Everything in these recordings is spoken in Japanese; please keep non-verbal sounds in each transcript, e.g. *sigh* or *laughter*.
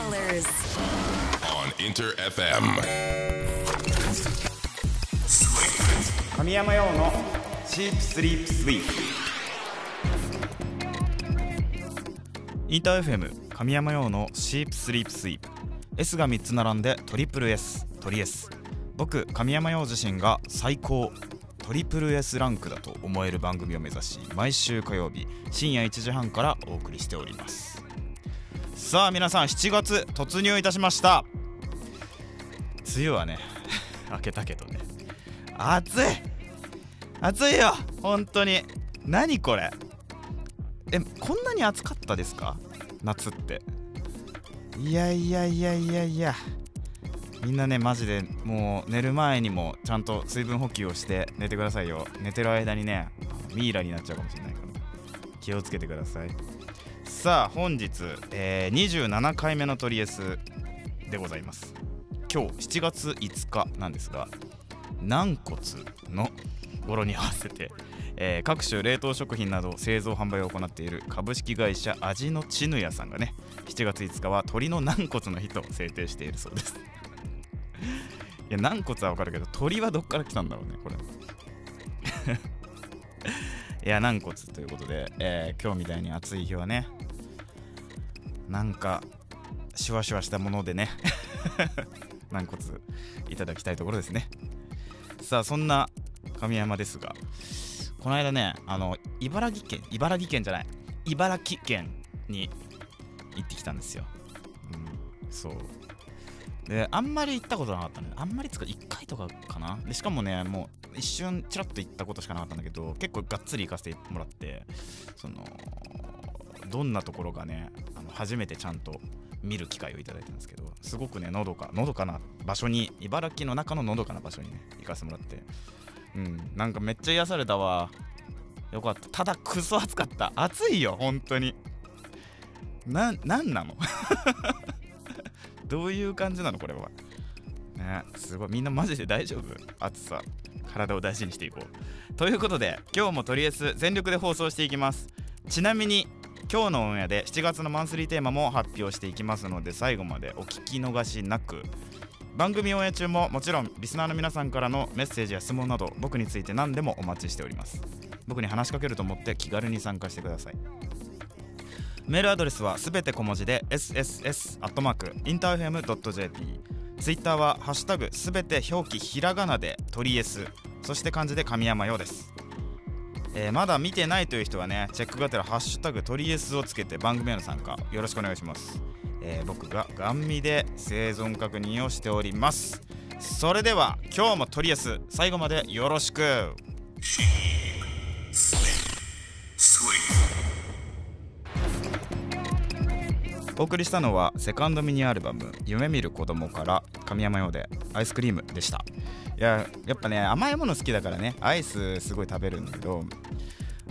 colors. on Inter FM. 神山用のシープスリープスイープ。インター FM 神山用のシープスリープスイープ。S が3つ並んでトリプル S トリ S 僕神山用自身が最高。トリプル S ランクだと思える番組を目指し毎週火曜日深夜1時半からお送りしておりますさあ皆さん7月突入いたしました。梅雨はね *laughs* 明けたけどね。暑い暑いよ本当に。何これ？えこんなに暑かったですか？夏って。いやいやいやいやいや。みんなねマジでもう寝る前にもちゃんと水分補給をして寝てくださいよ。寝てる間にねミイラになっちゃうかもしれないから。気をつけてください。さあ本日、えー27回目のトリエスでございます。今日7月5日なんですが軟骨の語呂に合わせて、えー各種冷凍食品など製造販売を行っている株式会社味のちぬやさんがね7月5日は鶏の軟骨の日と制定しているそうです。いや軟骨はわかるけど鳥はどっから来たんだろうねこれ。*laughs* いや軟骨ということで、えー今日みたいに暑い日はねなんかシュワシュワしたものでね。*laughs* 軟骨いただきたいところですね。さあそんな神山ですがこの間ねあの茨城県茨城県じゃない茨城県に行ってきたんですよ、うん、そう。であんまり行ったことなかったね。あんまりつか1回とかかな？でしかもねもう一瞬ちらっと行ったことしかなかったんだけど結構がっつり行かせてもらってそのどんなところがね初めてちゃんと見る機会をいただいたんですけどすごくねのどかのどかな場所に茨城の中ののどかな場所にね行かせてもらって。うんなんかめっちゃ癒されたわ。よかった。ただクソ暑かった。暑いよ本当に。なななの？*laughs* どういう感じなの？これは。ねすごい。みんなマジで大丈夫？暑さ。体を大事にしていこう。ということで今日もとりあえず全力で放送していきます。ちなみに今日のオンエアで7月のマンスリーテーマも発表していきますので最後までお聞き逃しなく。番組オンエア中ももちろんリスナーの皆さんからのメッセージや質問など僕について何でもお待ちしております。僕に話しかけると思って気軽に参加してください。メールアドレスはすべて小文字で sss.interfm.jp ツイッターは「ハッシュタグすべて表記ひらがなで鳥 S」そして漢字で神山ようです。えーまだ見てないという人はねチェックがてら「ハッシュタグトリエス」をつけて番組への参加よろしくお願いします、えー僕がガン見で生存確認をしております。それでは今日もトリエス最後までよろしく。お送りしたのはセカンドミニアルバム「夢見る子供から神山用でアイスクリームでした。いややっぱね甘いもの好きだからねアイスすごい食べるんだけど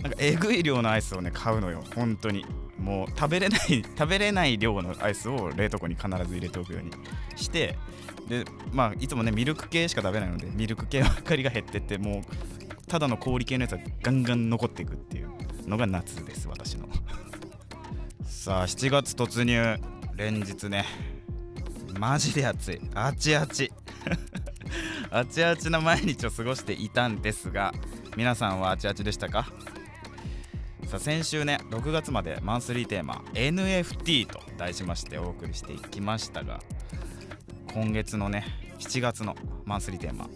なんかえぐい量のアイスをね買うのよ本当に。もう食べれない *laughs* 食べれない量のアイスを冷凍庫に必ず入れておくようにしてでまあいつもねミルク系しか食べないのでミルク系ばっかりが減ってってもうただの氷系のやつはガンガン残っていくっていうのが夏です私の。さあ7月突入。連日ね。マジで暑い。あちあち。*laughs* あちあちな毎日を過ごしていたんですが皆さんはあちあちでしたか？さあ先週ね6月までマンスリーテーマ NFT と題しましてお送りしていきましたが今月のね7月のマンスリーテーマ、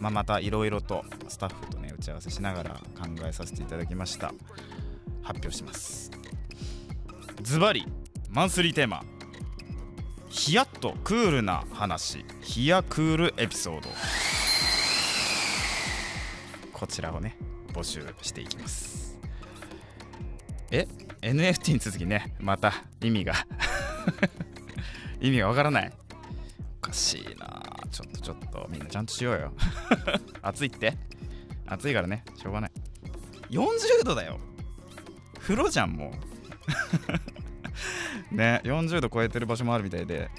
まあ、またいろいろとスタッフとね打ち合わせしながら考えさせていただきました。発表します。ズバリマンスリーテーマ。ヒヤッとクールな話。ヒヤクールエピソード。こちらをね募集していきます。え？NFT に続きねまた意味が。*laughs* 意味がわからない。おかしいな。ちょっとちょっとみんなちゃんとしようよ。*laughs* 暑いって？暑いからね。しょうがない。40度だよ。風呂じゃんもう。ね40度超えてる場所もあるみたいで、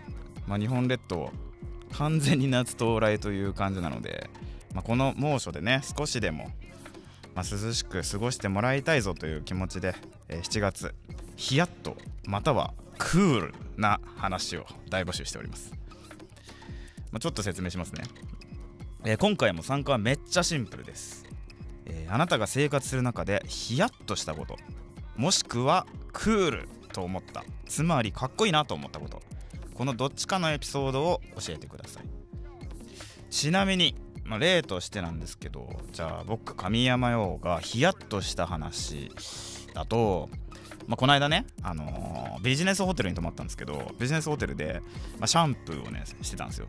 まあ、日本列島完全に夏到来という感じなので、まあ、この猛暑でね少しでも、まあ、涼しく過ごしてもらいたいぞという気持ちで、えー7月ヒヤッとまたはクールな話を大募集しております、まあ、ちょっと説明しますね、えー今回も参加はめっちゃシンプルです、えーあなたが生活する中でヒヤッとしたこともしくはクールと思った。つまりかっこいいなと思ったこと。このどっちかのエピソードを教えてください。ちなみに、まあ、例としてなんですけどじゃあ僕神山陽がヒヤッとした話だと、まあ、この間ね、あのービジネスホテルに泊まったんですけどビジネスホテルで、まあ、シャンプーをねしてたんですよ。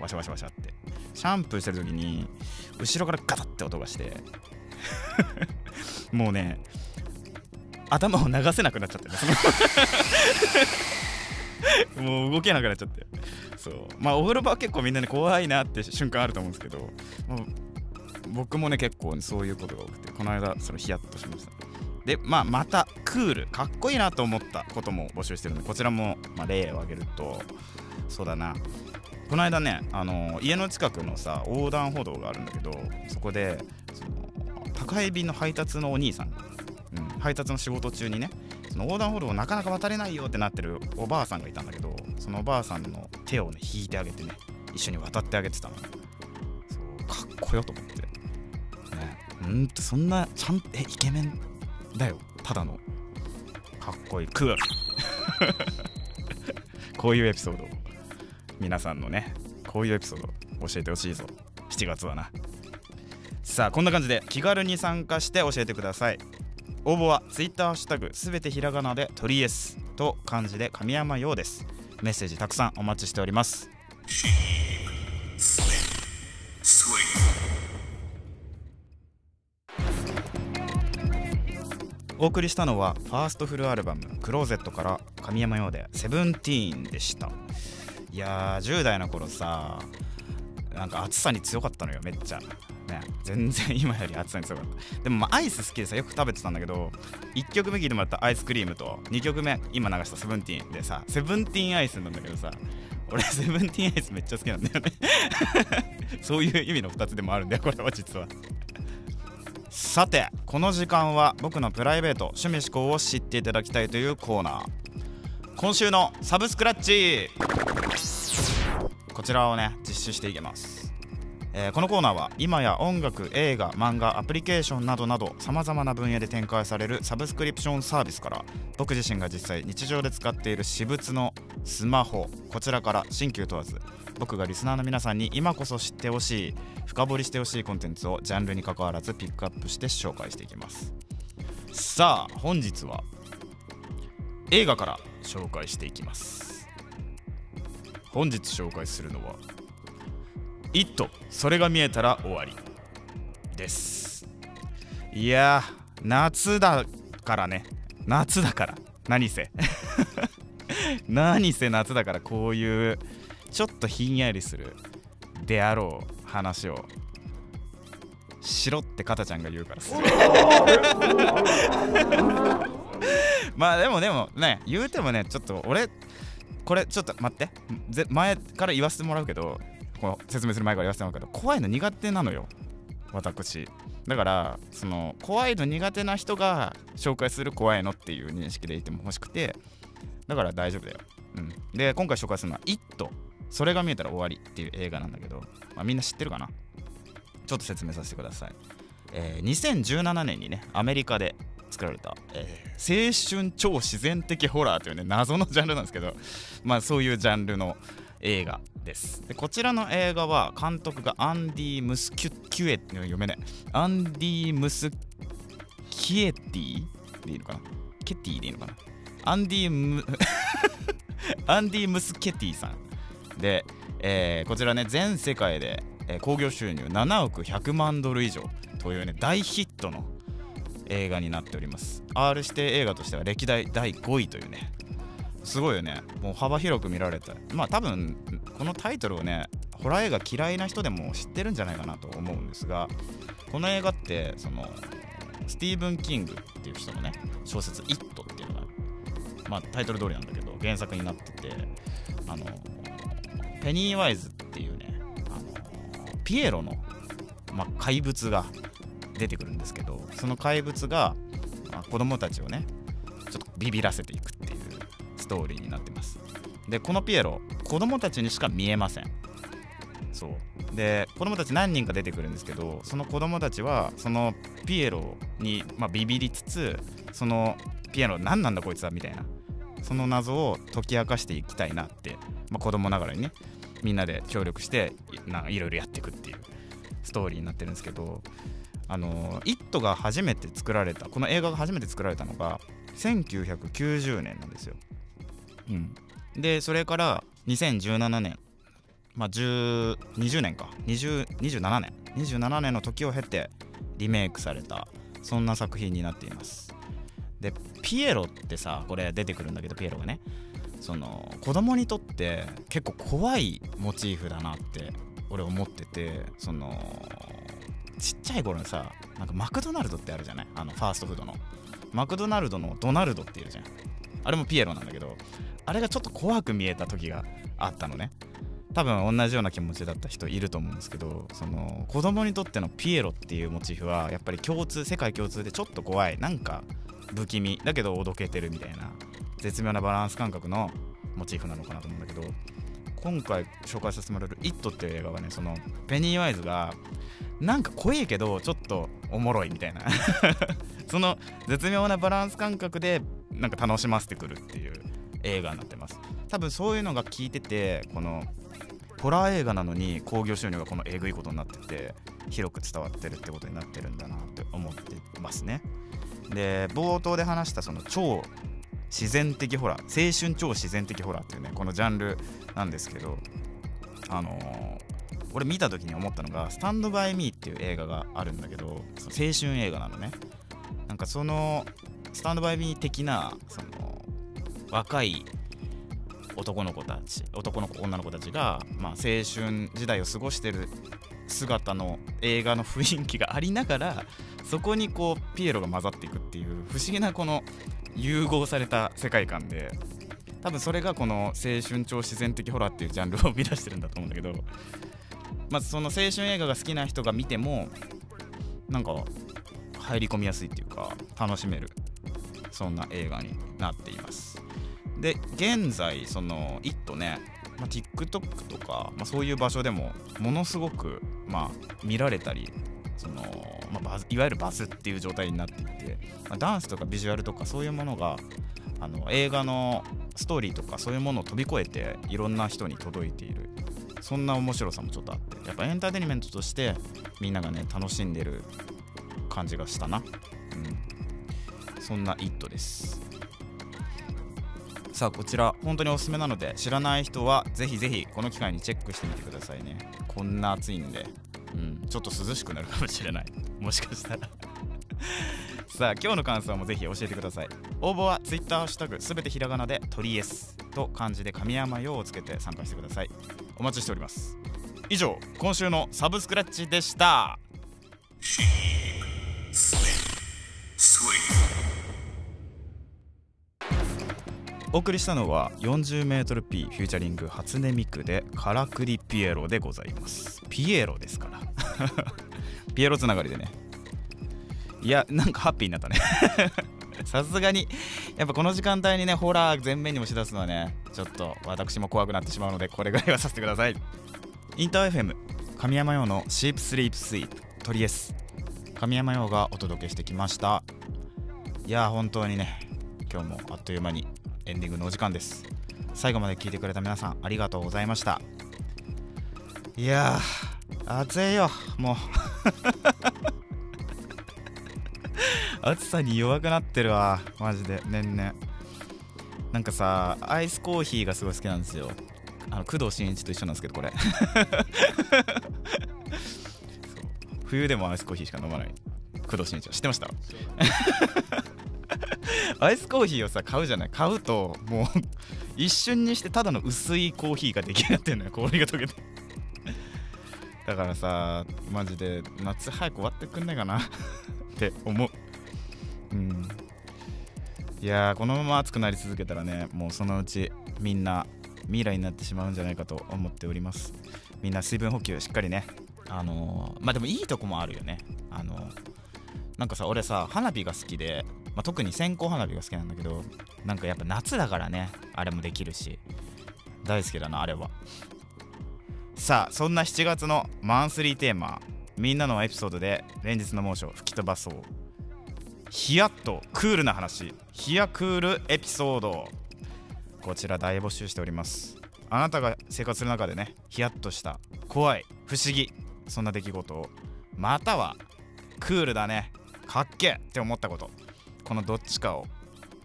ワシャワシャワシャって。シャンプーしてる時に後ろからガタって音がして。*laughs* もうね頭を流せなくなっちゃって *laughs* もう動けなくなっちゃって。そう。まあお風呂場は結構みんなね怖いなって瞬間あると思うんですけどもう僕もね結構、ね、そういうことが多くてこの間そのヒヤッとしました。でまあまたクール。かっこいいなと思ったことも募集してるのでこちらも、まあ、例を挙げるとそうだな。この間ねあの家の近くのさ横断歩道があるんだけどそこでその宅配便の配達のお兄さ、ん、配達の仕事中にねその横断歩道をなかなか渡れないよってなってるおばあさんがいたんだけどそのおばあさんの手をね引いてあげてね一緒に渡ってあげてたの。そうかっこよと思って。ねうんとそんなちゃんえイケメンだよ。ただのかっこいいクー。ル *laughs* こういうエピソード皆さんのねこういうエピソード教えてほしいぞ。7月はな。さあこんな感じで気軽に参加して教えてください。応募は Twitter ハッシュタグすべてひらがなで「とりえす」と漢字で神山陽です。メッセージたくさんお待ちしております。お送りしたのはファーストフルアルバム「クローゼット」から神山陽で「セブンティーン」でした。いやー10代の頃さなんか暑さに強かったのよめっちゃ。ね。全然今より暑さに強かった。でもまあアイス好きでさよく食べてたんだけど1曲目聴いてもらったアイスクリームと2曲目今流したセブンティーンでさセブンティーンアイスなんだけどさ俺セブンティーンアイスめっちゃ好きなんだよね。*laughs* そういう意味の2つでもあるんだよこれは実は。さてこの時間は僕のプライベート趣味思考を知っていただきたいというコーナー。今週のサブスクラッチ。こちらをね実施していきます、えーこのコーナーは今や音楽映画漫画アプリケーションなどなどさまざまな分野で展開されるサブスクリプションサービスから僕自身が実際日常で使っている私物のスマホこちらから新旧問わず僕がリスナーの皆さんに今こそ知ってほしい深掘りしてほしいコンテンツをジャンルに関わらずピックアップして紹介していきます。さあ本日は映画から紹介していきます。本日紹介するのは「イットそれが見えたら終わり」です。いや夏だからね。夏だから。何せ。*laughs* 何せ夏だからこういうちょっとひんやりするであろう話をしろってかたちゃんが言うからする *laughs* まあでもでもね言うてもねちょっと俺これちょっと待って。前から言わせてもらうけどこの説明する前から言わせてもらうけど怖いの苦手なのよ。私。だからその怖いの苦手な人が紹介する怖いのっていう認識でいても欲しくてだから大丈夫だよ、うん、で今回紹介するのは「イットそれが見えたら終わり」っていう映画なんだけど、まあ、みんな知ってるかな？ちょっと説明させてください、えー2017年にねアメリカで作られた、えー青春超自然的ホラーというね謎のジャンルなんですけどまあそういうジャンルの映画です。でこちらの映画は監督がアンディ・ムスキュキュエ読めない。アンディ・ムスキエティでいいのかな？ケティでいいのかな？アンディ・ム *laughs* アンディ・ムスケティさん。で、えーこちらね全世界でえー興行収入7億100万ドル以上というね大ヒットの映画になっております。R 指定映画としては歴代第5位というねすごいよねもう幅広く見られたまあ多分このタイトルをねホラー映画嫌いな人でも知ってるんじゃないかなと思うんですがこの映画ってそのスティーブン・キングっていう人のね小説「イット!」っていうのがまあタイトル通りなんだけど原作になっててあのペニーワイズっていうねあのピエロの、まあ、怪物が出てくるんですけどその怪物が、まあ子供たちをねちょっとビビらせていくっていうトーリーになってますでこのピエロ子供たちにしか見えませんそうで子供たち何人か出てくるんですけどその子供たちはそのピエロに、まあ、ビビりつつそのピエロ何なんだこいつはみたいなその謎を解き明かしていきたいなって、まあ、子供ながらにねみんなで協力してないろいろやっていくっていうストーリーになってるんですけどあの「イット!」が初めて作られたこの映画が初めて作られたのが1990年なんですよ。うん、でそれから2017年。まあ20年か。20 27年。27年の時を経てリメイクされたそんな作品になっています。でピエロってさこれ出てくるんだけどピエロがね。その子供にとって結構怖いモチーフだなって俺思っててそのちっちゃい頃にさなんかマクドナルドってあるじゃない？あのファーストフードの。マクドナルドのドナルドっていうじゃん。あれもピエロなんだけどあれがちょっと怖く見えた時があったのね。多分同じような気持ちだった人いると思うんですけどその子供にとってのピエロっていうモチーフはやっぱり共通世界共通でちょっと怖い。なんか不気味。だけどおどけてるみたいな絶妙なバランス感覚のモチーフなのかなと思うんだけど今回紹介させてもらえる「イット!」っていう映画はねそのペニー・ワイズがなんか怖いけどちょっとおもろいみたいな。*laughs* その絶妙なバランス感覚でなんか楽しませてくるっていう映画になってます。多分そういうのが効いててこのホラー映画なのに興行収入がこのえぐいことになってて広く伝わってるってことになってるんだなって思ってますね。で冒頭で話したその超自然的ホラー青春超自然的ホラーっていうねこのジャンルなんですけどあのー、俺見た時に思ったのが「スタンド・バイ・ミー」っていう映画があるんだけど青春映画なのね。なんかそのスタンド・バイ・ミー的なその若い男の子たち男の子女の子たちが、まあ、青春時代を過ごしてる姿の映画の雰囲気がありながらそこにこうピエロが混ざっていくっていう不思議なこの融合された世界観で多分それがこの青春超自然的ホラーっていうジャンルを生み出してるんだと思うんだけどまずその青春映画が好きな人が見てもなんか入り込みやすいっていうか楽しめる。そんな映画になっています。で現在その「イット!」ね、まあ、TikTok とか、まあ、そういう場所でもものすごく、まあ、見られたりその、まあ、バズいわゆるバズっていう状態になっていて、まあ、ダンスとかビジュアルとかそういうものがあの映画のストーリーとかそういうものを飛び越えていろんな人に届いている。そんな面白さもちょっとあってやっぱエンターテインメントとしてみんながね楽しんでる感じがしたな。うん。そんな「イット!」です。さあこちら本当におすすめなので知らない人はぜひぜひこの機会にチェックしてみてくださいね。こんな暑いんで、うん、ちょっと涼しくなるかもしれない。もしかしたら。*laughs* さあ今日の感想もぜひ教えてください。応募は Twitter ハッシュタグすべてひらがなで鳥 S と漢字で神山用をつけて参加してください。お待ちしております。以上今週のサブスクラッチでした。お送りしたのは 40mP フューチャリング初音ミクでカラクリピエロでございます。ピエロですから。*laughs* ピエロつながりでね。いやなんかハッピーになったね。*laughs* さすがにやっぱこの時間帯にねホラー全面に押し出すのはねちょっと私も怖くなってしまうのでこれぐらいはさせてください。インター FM 神山用のシープスリープスイープトリエス。神山用がお届けしてきました。いや本当にね今日もあっという間にエンディングのお時間です。最後まで聞いてくれた皆さんありがとうございました。いやー暑いよもう。*laughs* 暑さに弱くなってるわマジで年々。なんかさアイスコーヒーがすごい好きなんですよ。あの工藤新一と一緒なんですけどこれ。*laughs* 冬でもアイスコーヒーしか飲まない。工藤新一は。知ってました？アイスコーヒーをさ買うじゃない。買うともう一瞬にしてただの薄いコーヒーが出来上がってんのよ。氷が溶けて。だからさマジで夏早く終わってくんないかなって思う。うん。いやこのまま暑くなり続けたらねもうそのうちみんな未来になってしまうんじゃないかと思っております。みんな水分補給しっかりね。あのー、まあでもいいとこもあるよね。あのー、なんかさ俺さ花火が好きでまあ、特に線香花火が好きなんだけどなんかやっぱ夏だからねあれもできるし大好きだなあれは。さあそんな7月のマンスリーテーマみんなのエピソードで連日の猛暑を吹き飛ばそう。ヒヤッとクールな話。ヒヤクールエピソード。こちら大募集しております。あなたが生活する中でねヒヤッとした怖い不思議そんな出来事をまたはクールだねかっけえって思ったこと。このどっちかを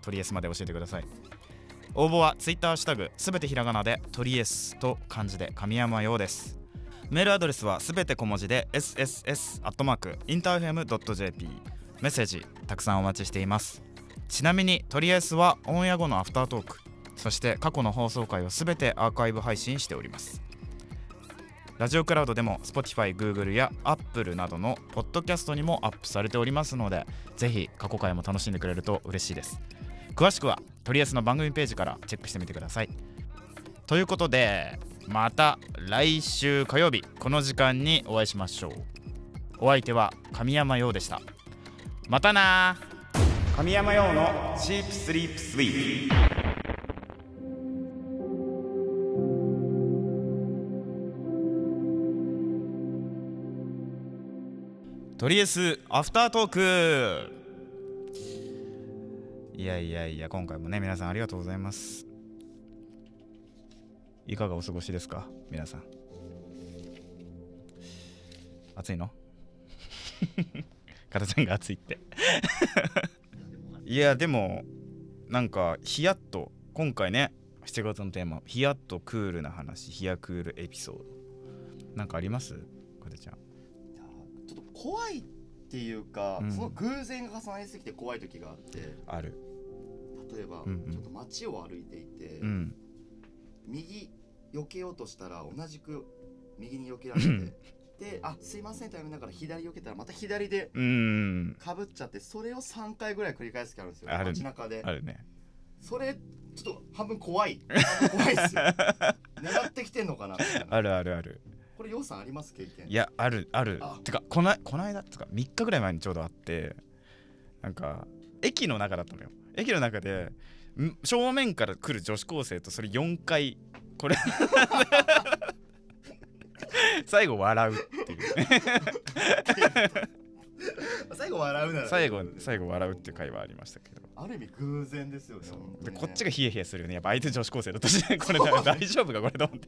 トリエスまで教えてください。応募は Twitter ハッシュタグすべてひらがなでトリエスと漢字で神山用です。メールアドレスはすべて小文字で sss.interfm.jp メッセージたくさんお待ちしています。ちなみにトリエスはオンエア後のアフタートーク。そして過去の放送回をすべてアーカイブ配信しております。ラジオクラウドでも Spotify、Google や Apple などのポッドキャストにもアップされておりますのでぜひ過去回も楽しんでくれると嬉しいです。詳しくはとりあえずの番組ページからチェックしてみてください。ということでまた来週火曜日この時間にお会いしましょう。お相手は神山陽でした。またな神山陽のチープスリープスイートとりあえずアフタートーク。いやいやいや今回もね皆さんありがとうございます。いかがお過ごしですか？皆さん。暑いの？かたちゃんが暑いって。*laughs* いやでもなんかヒヤッと今回ね7月のテーマヒヤッとクールな話ヒヤクールエピソード。なんかあります？かたちゃん。怖いっていうか、うん。その偶然が重なりすぎて怖い時があってある。例えば、うんうん。ちょっと街を歩いていて、うん。右避けようとしたら同じく右に避けられてであすいませんと言いながら左避けたらまた左でかぶっちゃってそれを3回ぐらい繰り返す時あるんですよ。街中で。あるね。それちょっと半分怖い。怖いっすよ。*laughs* 狙ってきてんのかな。あるあるあるこれようさんあります経験？いやあるある。あ。てかこないこの間つか3日ぐらい前にちょうどあってなんか駅の中だったのよ。駅の中でん正面から来る女子高生とそれ4回これ。*laughs* 最後笑うっていう。最後笑うなら最後最後笑うっていう会話ありましたけど。ある意味偶然ですよねでこっちがヒヤヒヤするよね。やっぱ相手女子高生だとしてこれ大丈夫かこれと思って、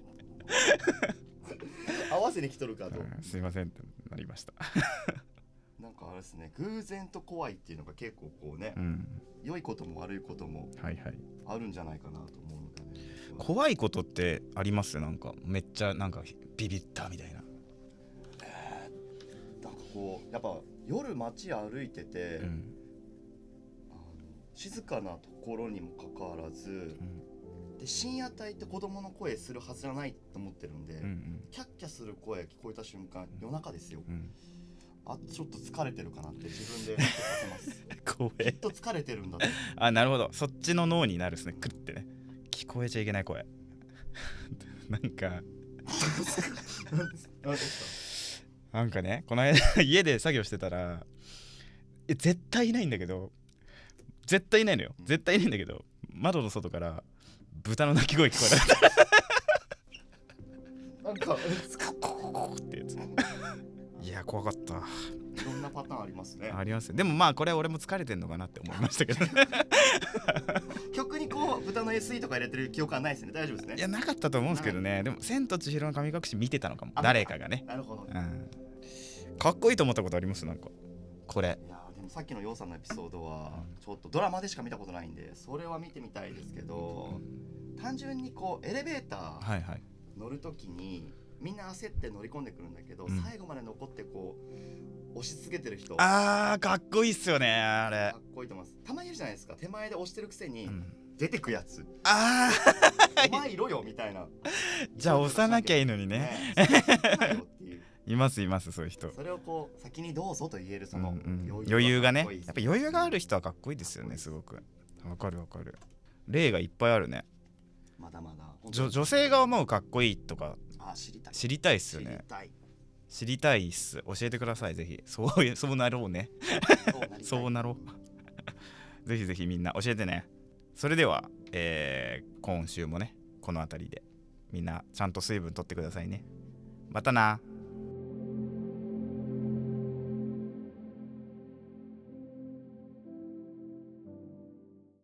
合わせに来とるかと、うんすいませんってなりました。*laughs* なんかあれですね偶然と怖いっていうのが結構こうね、うん。良いことも悪いこともはいはい。あるんじゃないかなと思うので、ね、怖いことってあります？なんかめっちゃなんかビビったみたいな。なんかこうやっぱ夜街歩いてて、うん。あの静かなところにもかかわらずうんで深夜帯って子供の声するはずじゃないと思ってるんで、うんキャッキャする声聞こえた瞬間夜中ですよ。うん。うんあちょっと疲れてるかなって自分で *laughs* させます。怖えきっと疲れてるんだと。あなるほど。そっちの脳になるですね。クッてね。聞こえちゃいけない声。*laughs* なんか。なんか？ねこの間家で作業してたらえ絶対いないんだけど絶対いないのよ。絶対いないんだけど窓の外から豚の鳴き声聞こえたかなんかってやつ。いや怖かった。いろんなパターンありますね。ありますよでもまあこれ俺も疲れてんのかなって思いましたけど *laughs* 曲にこう豚の SE とか入れてる記憶はないですね。大丈夫ですね。いやなかったと思うんですけどね。でも「千と千尋の神隠し」見てたのかも。あ誰かがね、なるほど。うん、かっこいいと思ったことあります？なんか。これ。いやさっきのようさんのエピソードはちょっとドラマでしか見たことないんでそれは見てみたいですけど単純にこうエレベーター乗るときにみんな焦って乗り込んでくるんだけど、うん。最後まで残ってこう押し続けてる人。あーかっこいいっすよねあれ。かっこいいと思います。たまにいるじゃないですか。手前で押してるくせにうん。出てくやつ、あお前いろよみたいな。ー *laughs* じゃあ押さなきゃいいのにね。ねいますいますそういう人。それをこう先にどうぞと言えるその余余裕がね。やっぱ余裕がある人はかっこいいですよねすごく。わかるわかる。例がいっぱいあるね。まだまだ。女女性が思うかっこいいとかあ知りたい。知りたいっすよね。知りたい。っす。教えてくださいぜひ。そういう *laughs* そうなろうねそうなろう。*laughs* ぜひぜひみんな教えてね。それでは、えー今週もねこの辺りで。みんなちゃんと水分取ってくださいね。またな